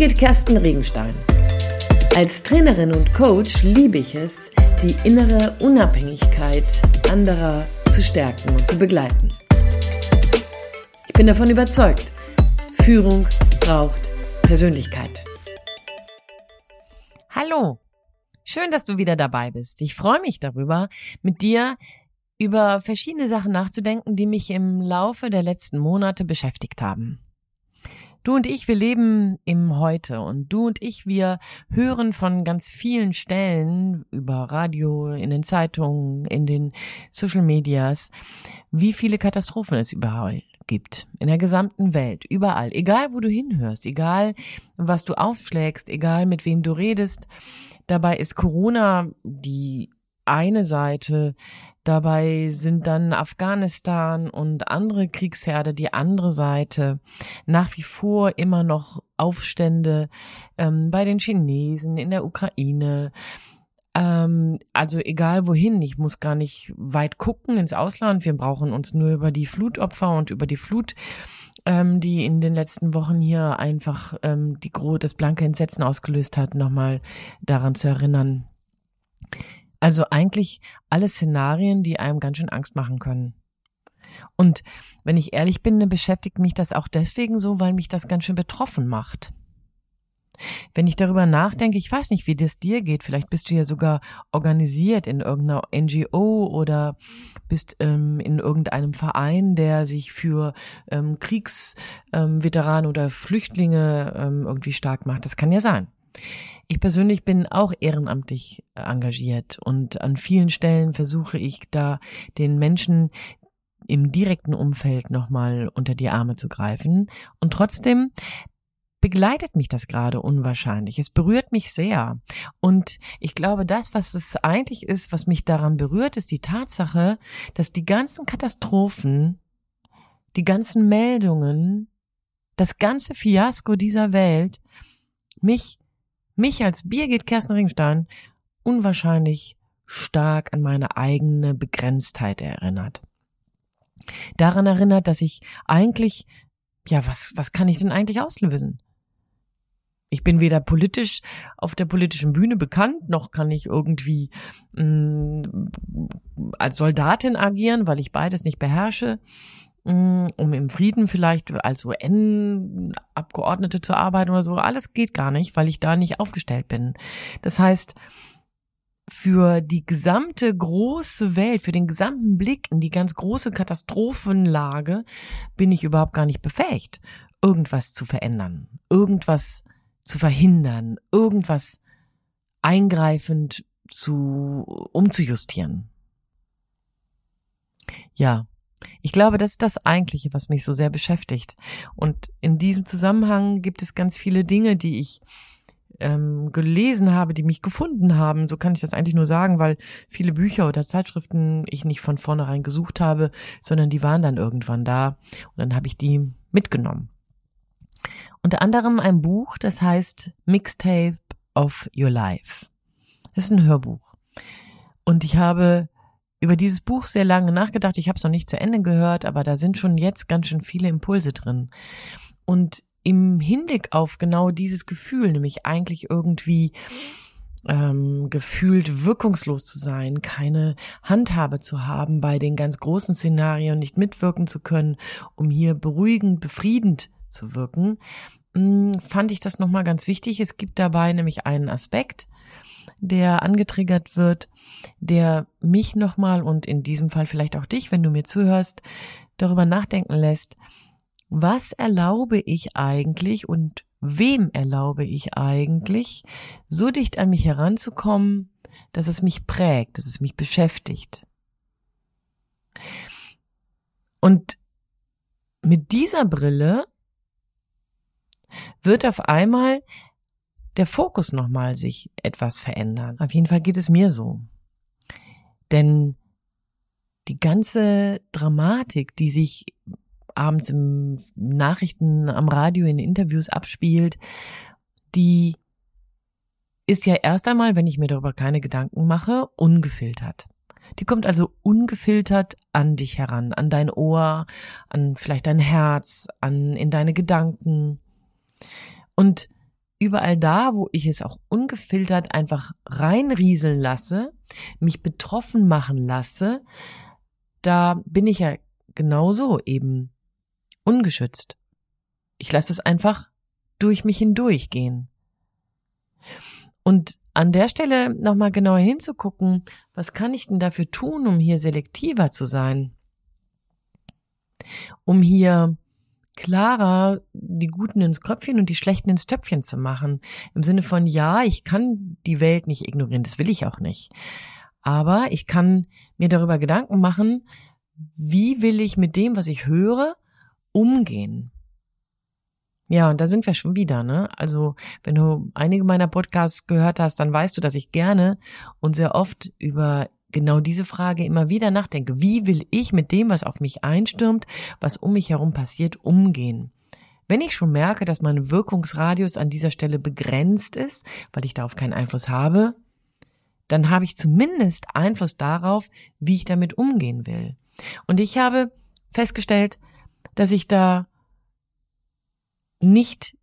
Birgit Kersten Regenstein. Als Trainerin und Coach liebe ich es, die innere Unabhängigkeit anderer zu stärken und zu begleiten. Ich bin davon überzeugt, Führung braucht Persönlichkeit. Hallo, schön, dass du wieder dabei bist. Ich freue mich darüber, mit dir über verschiedene Sachen nachzudenken, die mich im Laufe der letzten Monate beschäftigt haben. Du und ich, wir leben im Heute und du und ich, wir hören von ganz vielen Stellen über Radio, in den Zeitungen, in den Social Medias, wie viele Katastrophen es überall gibt. In der gesamten Welt, überall. Egal, wo du hinhörst, egal, was du aufschlägst, egal, mit wem du redest. Dabei ist Corona die eine Seite Dabei sind dann Afghanistan und andere Kriegsherde die andere Seite. Nach wie vor immer noch Aufstände ähm, bei den Chinesen, in der Ukraine. Ähm, also egal wohin, ich muss gar nicht weit gucken ins Ausland. Wir brauchen uns nur über die Flutopfer und über die Flut ähm, die in den letzten Wochen hier einfach ähm, die das blanke Entsetzen ausgelöst hat, nochmal daran zu erinnern. Also eigentlich alle Szenarien, die einem ganz schön Angst machen können. Und wenn ich ehrlich bin, beschäftigt mich das auch deswegen so, weil mich das ganz schön betroffen macht. Wenn ich darüber nachdenke, ich weiß nicht, wie das dir geht, vielleicht bist du ja sogar organisiert in irgendeiner NGO oder bist ähm, in irgendeinem Verein, der sich für ähm, Kriegsveteranen ähm, oder Flüchtlinge ähm, irgendwie stark macht. Das kann ja sein. Ich persönlich bin auch ehrenamtlich äh, engagiert und an vielen Stellen versuche ich da den Menschen im direkten Umfeld nochmal unter die Arme zu greifen. Und trotzdem begleitet mich das gerade unwahrscheinlich. Es berührt mich sehr. Und ich glaube, das, was es eigentlich ist, was mich daran berührt, ist die Tatsache, dass die ganzen Katastrophen, die ganzen Meldungen, das ganze Fiasko dieser Welt mich mich als Birgit Kersten Ringstein unwahrscheinlich stark an meine eigene Begrenztheit erinnert. Daran erinnert, dass ich eigentlich, ja, was, was kann ich denn eigentlich auslösen? Ich bin weder politisch auf der politischen Bühne bekannt, noch kann ich irgendwie mh, mm, als Soldatin agieren, weil ich beides nicht beherrsche. Mm, um im Frieden vielleicht als UN-Abgeordnete zu arbeiten oder so. Alles geht gar nicht, weil ich da nicht aufgestellt bin. Das heißt, für die gesamte große Welt, für den gesamten Blick in die ganz große Katastrophenlage bin ich überhaupt gar nicht befähigt, irgendwas zu verändern, irgendwas zu verhindern, irgendwas eingreifend zu umzujustieren. Ja, ich glaube, das ist das Eigentliche, was mich so sehr beschäftigt. Und in diesem Zusammenhang gibt es ganz viele Dinge, die ich ähm, gelesen habe, die mich gefunden haben. So kann ich das eigentlich nur sagen, weil viele Bücher oder Zeitschriften ich nicht von vornherein gesucht habe, sondern die waren dann irgendwann da und dann habe ich die mitgenommen. Unter anderem ein Buch, das heißt Mixtape of Your Life. Das ist ein Hörbuch. Und ich habe über dieses Buch sehr lange nachgedacht. Ich habe es noch nicht zu Ende gehört, aber da sind schon jetzt ganz schön viele Impulse drin. Und im Hinblick auf genau dieses Gefühl, nämlich eigentlich irgendwie ähm, gefühlt wirkungslos zu sein, keine Handhabe zu haben bei den ganz großen Szenarien, nicht mitwirken zu können, um hier beruhigend, befriedend zu wirken, hm, fand ich das nochmal ganz wichtig. Es gibt dabei nämlich einen Aspekt, der angetriggert wird, der mich nochmal und in diesem Fall vielleicht auch dich, wenn du mir zuhörst, darüber nachdenken lässt, was erlaube ich eigentlich und wem erlaube ich eigentlich, so dicht an mich heranzukommen, dass es mich prägt, dass es mich beschäftigt. Und mit dieser Brille wird auf einmal der Fokus nochmal sich etwas verändern. Auf jeden Fall geht es mir so. Denn die ganze Dramatik, die sich abends im Nachrichten am Radio in Interviews abspielt, die ist ja erst einmal, wenn ich mir darüber keine Gedanken mache, ungefiltert. Die kommt also ungefiltert an dich heran, an dein Ohr, an vielleicht dein Herz, an in deine Gedanken. Und überall da, wo ich es auch ungefiltert einfach reinrieseln lasse, mich betroffen machen lasse, da bin ich ja genauso eben ungeschützt. Ich lasse es einfach durch mich hindurchgehen. Und an der Stelle nochmal genauer hinzugucken, was kann ich denn dafür tun, um hier selektiver zu sein? Um hier klarer die Guten ins Kröpfchen und die Schlechten ins Töpfchen zu machen. Im Sinne von, ja, ich kann die Welt nicht ignorieren, das will ich auch nicht. Aber ich kann mir darüber Gedanken machen, wie will ich mit dem, was ich höre, umgehen? Ja, und da sind wir schon wieder, ne? Also, wenn du einige meiner Podcasts gehört hast, dann weißt du, dass ich gerne und sehr oft über genau diese Frage immer wieder nachdenke. Wie will ich mit dem, was auf mich einstürmt, was um mich herum passiert, umgehen? Wenn ich schon merke, dass mein Wirkungsradius an dieser Stelle begrenzt ist, weil ich darauf keinen Einfluss habe, dann habe ich zumindest Einfluss darauf, wie ich damit umgehen will. Und ich habe festgestellt, dass ich da nicht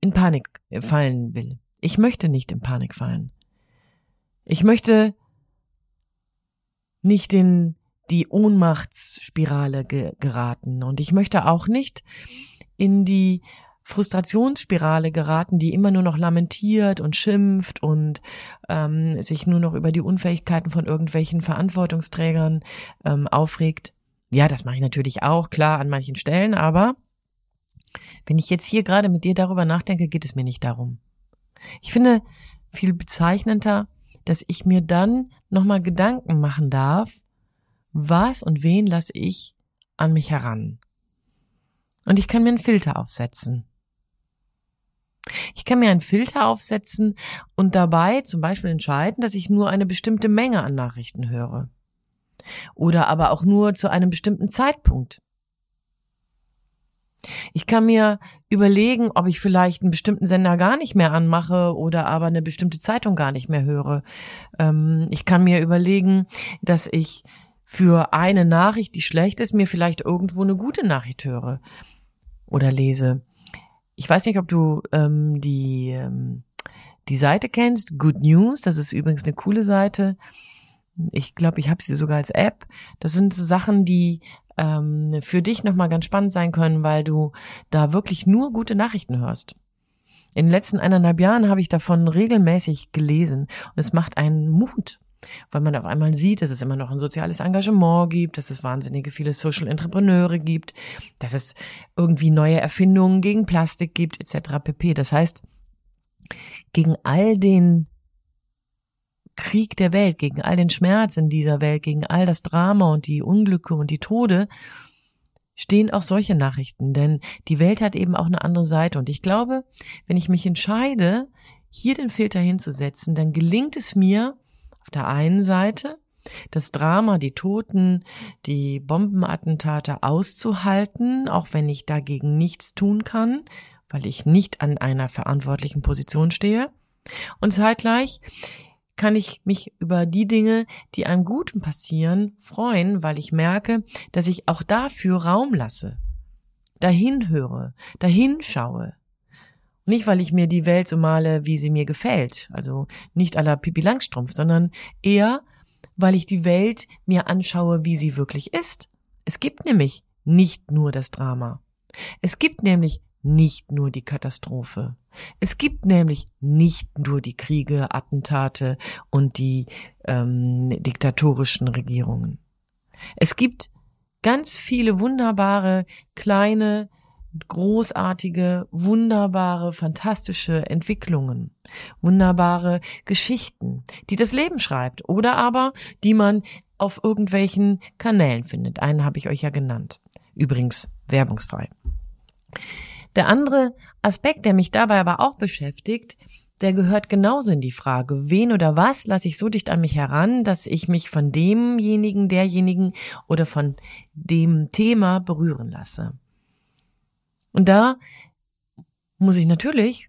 in Panik fallen will. Ich möchte nicht in Panik fallen. Ich möchte nicht in die Ohnmachtsspirale ge geraten und ich möchte auch nicht in die Frustrationsspirale geraten, die immer nur noch lamentiert und schimpft und ähm, sich nur noch über die Unfähigkeiten von irgendwelchen Verantwortungsträgern ähm, aufregt. Ja, das mache ich natürlich auch, klar, an manchen Stellen, aber wenn ich jetzt hier gerade mit dir darüber nachdenke, geht es mir nicht darum. Ich finde viel bezeichnender, dass ich mir dann nochmal Gedanken machen darf, was und wen lasse ich an mich heran. Und ich kann mir einen Filter aufsetzen. Ich kann mir einen Filter aufsetzen und dabei zum Beispiel entscheiden, dass ich nur eine bestimmte Menge an Nachrichten höre. Oder aber auch nur zu einem bestimmten Zeitpunkt. Ich kann mir überlegen, ob ich vielleicht einen bestimmten Sender gar nicht mehr anmache oder aber eine bestimmte Zeitung gar nicht mehr höre. Ähm, ich kann mir überlegen, dass ich für eine Nachricht, die schlecht ist, mir vielleicht irgendwo eine gute Nachricht höre oder lese. Ich weiß nicht, ob du ähm, die, ähm, die Seite kennst, Good News. Das ist übrigens eine coole Seite. Ich glaube, ich habe sie sogar als App. Das sind so Sachen, die ähm, für dich nochmal ganz spannend sein können, weil du da wirklich nur gute Nachrichten hörst. In den letzten eineinhalb Jahren habe ich davon regelmäßig gelesen und es macht einen Mut, weil man auf einmal sieht, dass es immer noch ein soziales Engagement gibt, dass es wahnsinnige viele Social Entrepreneure gibt, dass es irgendwie neue Erfindungen gegen Plastik gibt, etc. pp. Das heißt, gegen all den Krieg der Welt, gegen all den Schmerz in dieser Welt, gegen all das Drama und die Unglücke und die Tode, stehen auch solche Nachrichten, denn die Welt hat eben auch eine andere Seite. Und ich glaube, wenn ich mich entscheide, hier den Filter hinzusetzen, dann gelingt es mir auf der einen Seite, das Drama, die Toten, die Bombenattentate auszuhalten, auch wenn ich dagegen nichts tun kann, weil ich nicht an einer verantwortlichen Position stehe. Und zeitgleich kann ich mich über die Dinge, die einem Guten passieren, freuen, weil ich merke, dass ich auch dafür Raum lasse, dahin höre, dahin schaue. Nicht, weil ich mir die Welt so male, wie sie mir gefällt, also nicht aller Pipi Langstrumpf, sondern eher, weil ich die Welt mir anschaue, wie sie wirklich ist. Es gibt nämlich nicht nur das Drama. Es gibt nämlich nicht nur die Katastrophe. Es gibt nämlich nicht nur die Kriege, Attentate und die ähm, diktatorischen Regierungen. Es gibt ganz viele wunderbare, kleine, großartige, wunderbare, fantastische Entwicklungen, wunderbare Geschichten, die das Leben schreibt oder aber die man auf irgendwelchen Kanälen findet. Einen habe ich euch ja genannt. Übrigens werbungsfrei. Der andere Aspekt, der mich dabei aber auch beschäftigt, der gehört genauso in die Frage, wen oder was lasse ich so dicht an mich heran, dass ich mich von demjenigen, derjenigen oder von dem Thema berühren lasse. Und da muss ich natürlich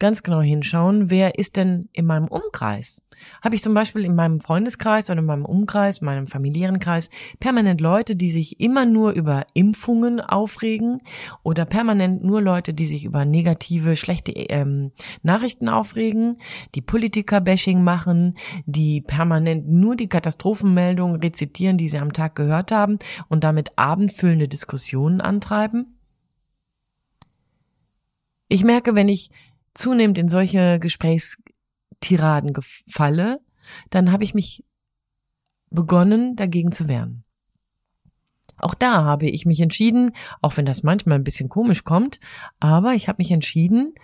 ganz genau hinschauen, wer ist denn in meinem Umkreis? Habe ich zum Beispiel in meinem Freundeskreis oder in meinem Umkreis, meinem familiären Kreis permanent Leute, die sich immer nur über Impfungen aufregen oder permanent nur Leute, die sich über negative, schlechte ähm, Nachrichten aufregen, die Politiker-Bashing machen, die permanent nur die Katastrophenmeldungen rezitieren, die sie am Tag gehört haben und damit abendfüllende Diskussionen antreiben? Ich merke, wenn ich zunehmend in solche Gesprächstiraden gefalle, dann habe ich mich begonnen, dagegen zu wehren. Auch da habe ich mich entschieden, auch wenn das manchmal ein bisschen komisch kommt, aber ich habe mich entschieden,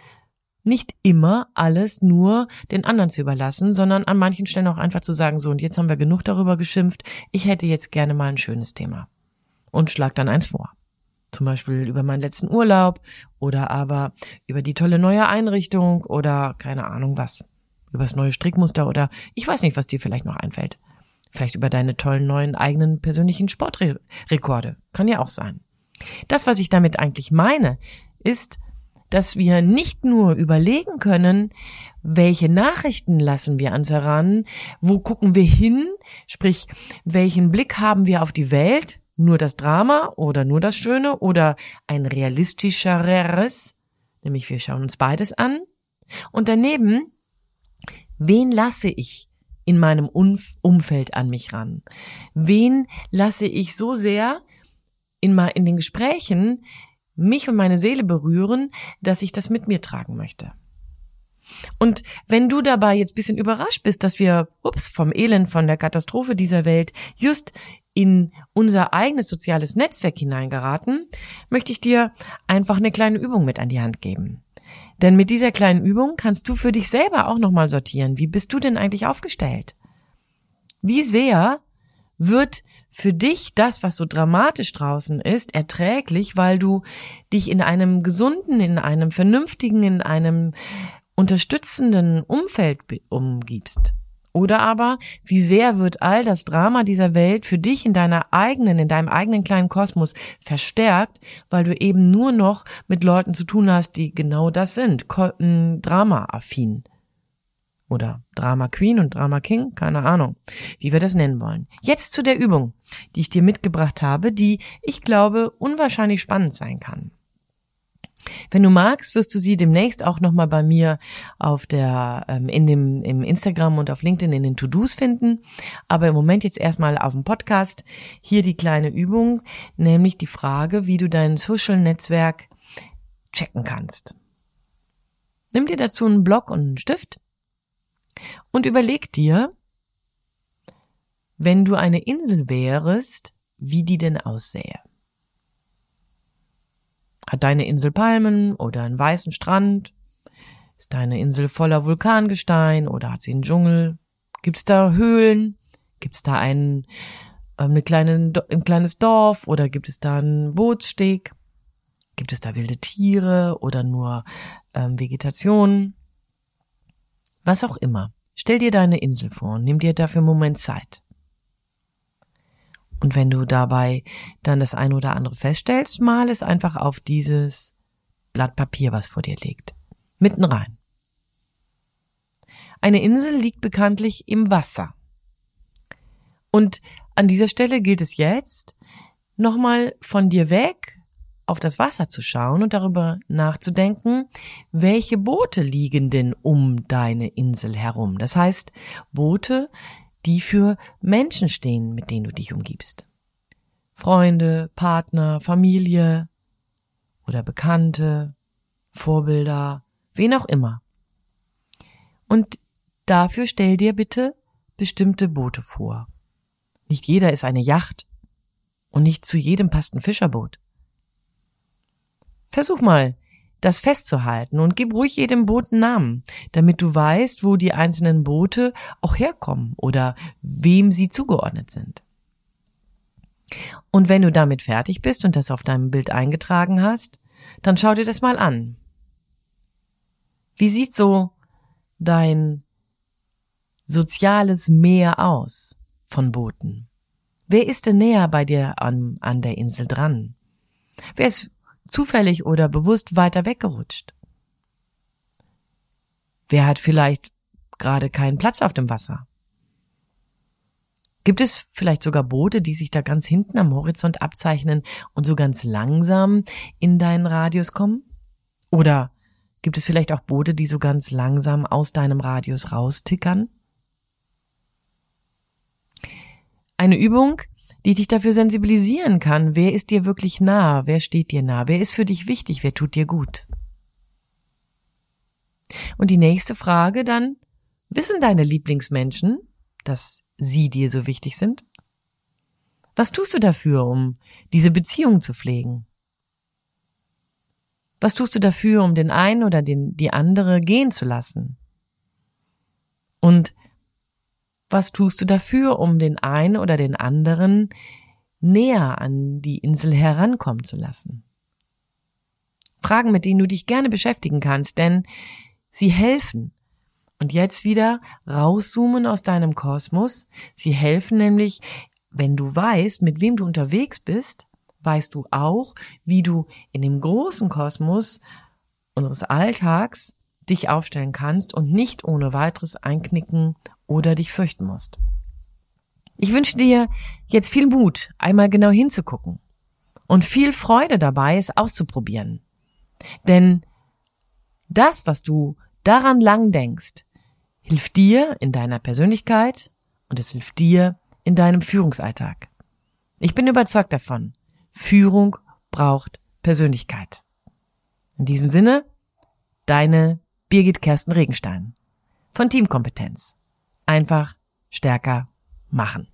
nicht immer alles nur den anderen zu überlassen, sondern an manchen Stellen auch einfach zu sagen, so und jetzt haben wir genug darüber geschimpft, ich hätte jetzt gerne mal ein schönes Thema und schlag dann eins vor zum Beispiel über meinen letzten Urlaub oder aber über die tolle neue Einrichtung oder keine Ahnung was, über das neue Strickmuster oder ich weiß nicht, was dir vielleicht noch einfällt. Vielleicht über deine tollen neuen eigenen persönlichen Sportrekorde. Kann ja auch sein. Das, was ich damit eigentlich meine, ist, dass wir nicht nur überlegen können, welche Nachrichten lassen wir ans heran, wo gucken wir hin, sprich, welchen Blick haben wir auf die Welt, nur das Drama oder nur das Schöne oder ein realistischeres, nämlich wir schauen uns beides an. Und daneben, wen lasse ich in meinem Umfeld an mich ran? Wen lasse ich so sehr in, in den Gesprächen mich und meine Seele berühren, dass ich das mit mir tragen möchte? Und wenn du dabei jetzt bisschen überrascht bist, dass wir, ups, vom Elend, von der Katastrophe dieser Welt just in unser eigenes soziales Netzwerk hineingeraten, möchte ich dir einfach eine kleine Übung mit an die Hand geben. Denn mit dieser kleinen Übung kannst du für dich selber auch nochmal sortieren. Wie bist du denn eigentlich aufgestellt? Wie sehr wird für dich das, was so dramatisch draußen ist, erträglich, weil du dich in einem gesunden, in einem vernünftigen, in einem unterstützenden Umfeld umgibst? Oder aber, wie sehr wird all das Drama dieser Welt für dich in deiner eigenen, in deinem eigenen kleinen Kosmos verstärkt, weil du eben nur noch mit Leuten zu tun hast, die genau das sind, Drama-affin. Oder Drama Queen und Drama King, keine Ahnung, wie wir das nennen wollen. Jetzt zu der Übung, die ich dir mitgebracht habe, die ich glaube unwahrscheinlich spannend sein kann. Wenn du magst, wirst du sie demnächst auch nochmal bei mir auf der, ähm, in dem, im Instagram und auf LinkedIn in den To-Dos finden. Aber im Moment jetzt erstmal auf dem Podcast. Hier die kleine Übung, nämlich die Frage, wie du dein Social-Netzwerk checken kannst. Nimm dir dazu einen Block und einen Stift und überleg dir, wenn du eine Insel wärest, wie die denn aussähe. Hat deine Insel Palmen oder einen weißen Strand? Ist deine Insel voller Vulkangestein oder hat sie einen Dschungel? Gibt's da Höhlen? Gibt's da ein, ähm, eine kleine, ein kleines Dorf oder gibt es da einen Bootssteg? Gibt es da wilde Tiere oder nur ähm, Vegetation? Was auch immer. Stell dir deine Insel vor und nimm dir dafür einen Moment Zeit. Und wenn du dabei dann das eine oder andere feststellst, mal es einfach auf dieses Blatt Papier, was vor dir liegt. Mitten rein. Eine Insel liegt bekanntlich im Wasser. Und an dieser Stelle gilt es jetzt, nochmal von dir weg auf das Wasser zu schauen und darüber nachzudenken, welche Boote liegen denn um deine Insel herum. Das heißt, Boote, die für Menschen stehen, mit denen du dich umgibst. Freunde, Partner, Familie oder Bekannte, Vorbilder, wen auch immer. Und dafür stell dir bitte bestimmte Boote vor. Nicht jeder ist eine Yacht und nicht zu jedem passt ein Fischerboot. Versuch mal, das festzuhalten und gib ruhig jedem Boot einen Namen, damit du weißt, wo die einzelnen Boote auch herkommen oder wem sie zugeordnet sind. Und wenn du damit fertig bist und das auf deinem Bild eingetragen hast, dann schau dir das mal an. Wie sieht so dein soziales Meer aus von Booten? Wer ist denn näher bei dir an, an der Insel dran? Wer ist zufällig oder bewusst weiter weggerutscht? Wer hat vielleicht gerade keinen Platz auf dem Wasser? Gibt es vielleicht sogar Boote, die sich da ganz hinten am Horizont abzeichnen und so ganz langsam in deinen Radius kommen? Oder gibt es vielleicht auch Boote, die so ganz langsam aus deinem Radius raustickern? Eine Übung, die dich dafür sensibilisieren kann, wer ist dir wirklich nah, wer steht dir nah, wer ist für dich wichtig, wer tut dir gut. Und die nächste Frage dann, wissen deine Lieblingsmenschen, dass sie dir so wichtig sind? Was tust du dafür, um diese Beziehung zu pflegen? Was tust du dafür, um den einen oder den, die andere gehen zu lassen? Und was tust du dafür, um den einen oder den anderen näher an die Insel herankommen zu lassen? Fragen, mit denen du dich gerne beschäftigen kannst, denn sie helfen. Und jetzt wieder rauszoomen aus deinem Kosmos. Sie helfen nämlich, wenn du weißt, mit wem du unterwegs bist, weißt du auch, wie du in dem großen Kosmos unseres Alltags dich aufstellen kannst und nicht ohne weiteres einknicken oder dich fürchten musst. Ich wünsche dir jetzt viel Mut, einmal genau hinzugucken und viel Freude dabei, es auszuprobieren. Denn das, was du daran lang denkst, hilft dir in deiner Persönlichkeit und es hilft dir in deinem Führungsalltag. Ich bin überzeugt davon, Führung braucht Persönlichkeit. In diesem Sinne, deine Birgit Kersten Regenstein von Teamkompetenz einfach stärker machen.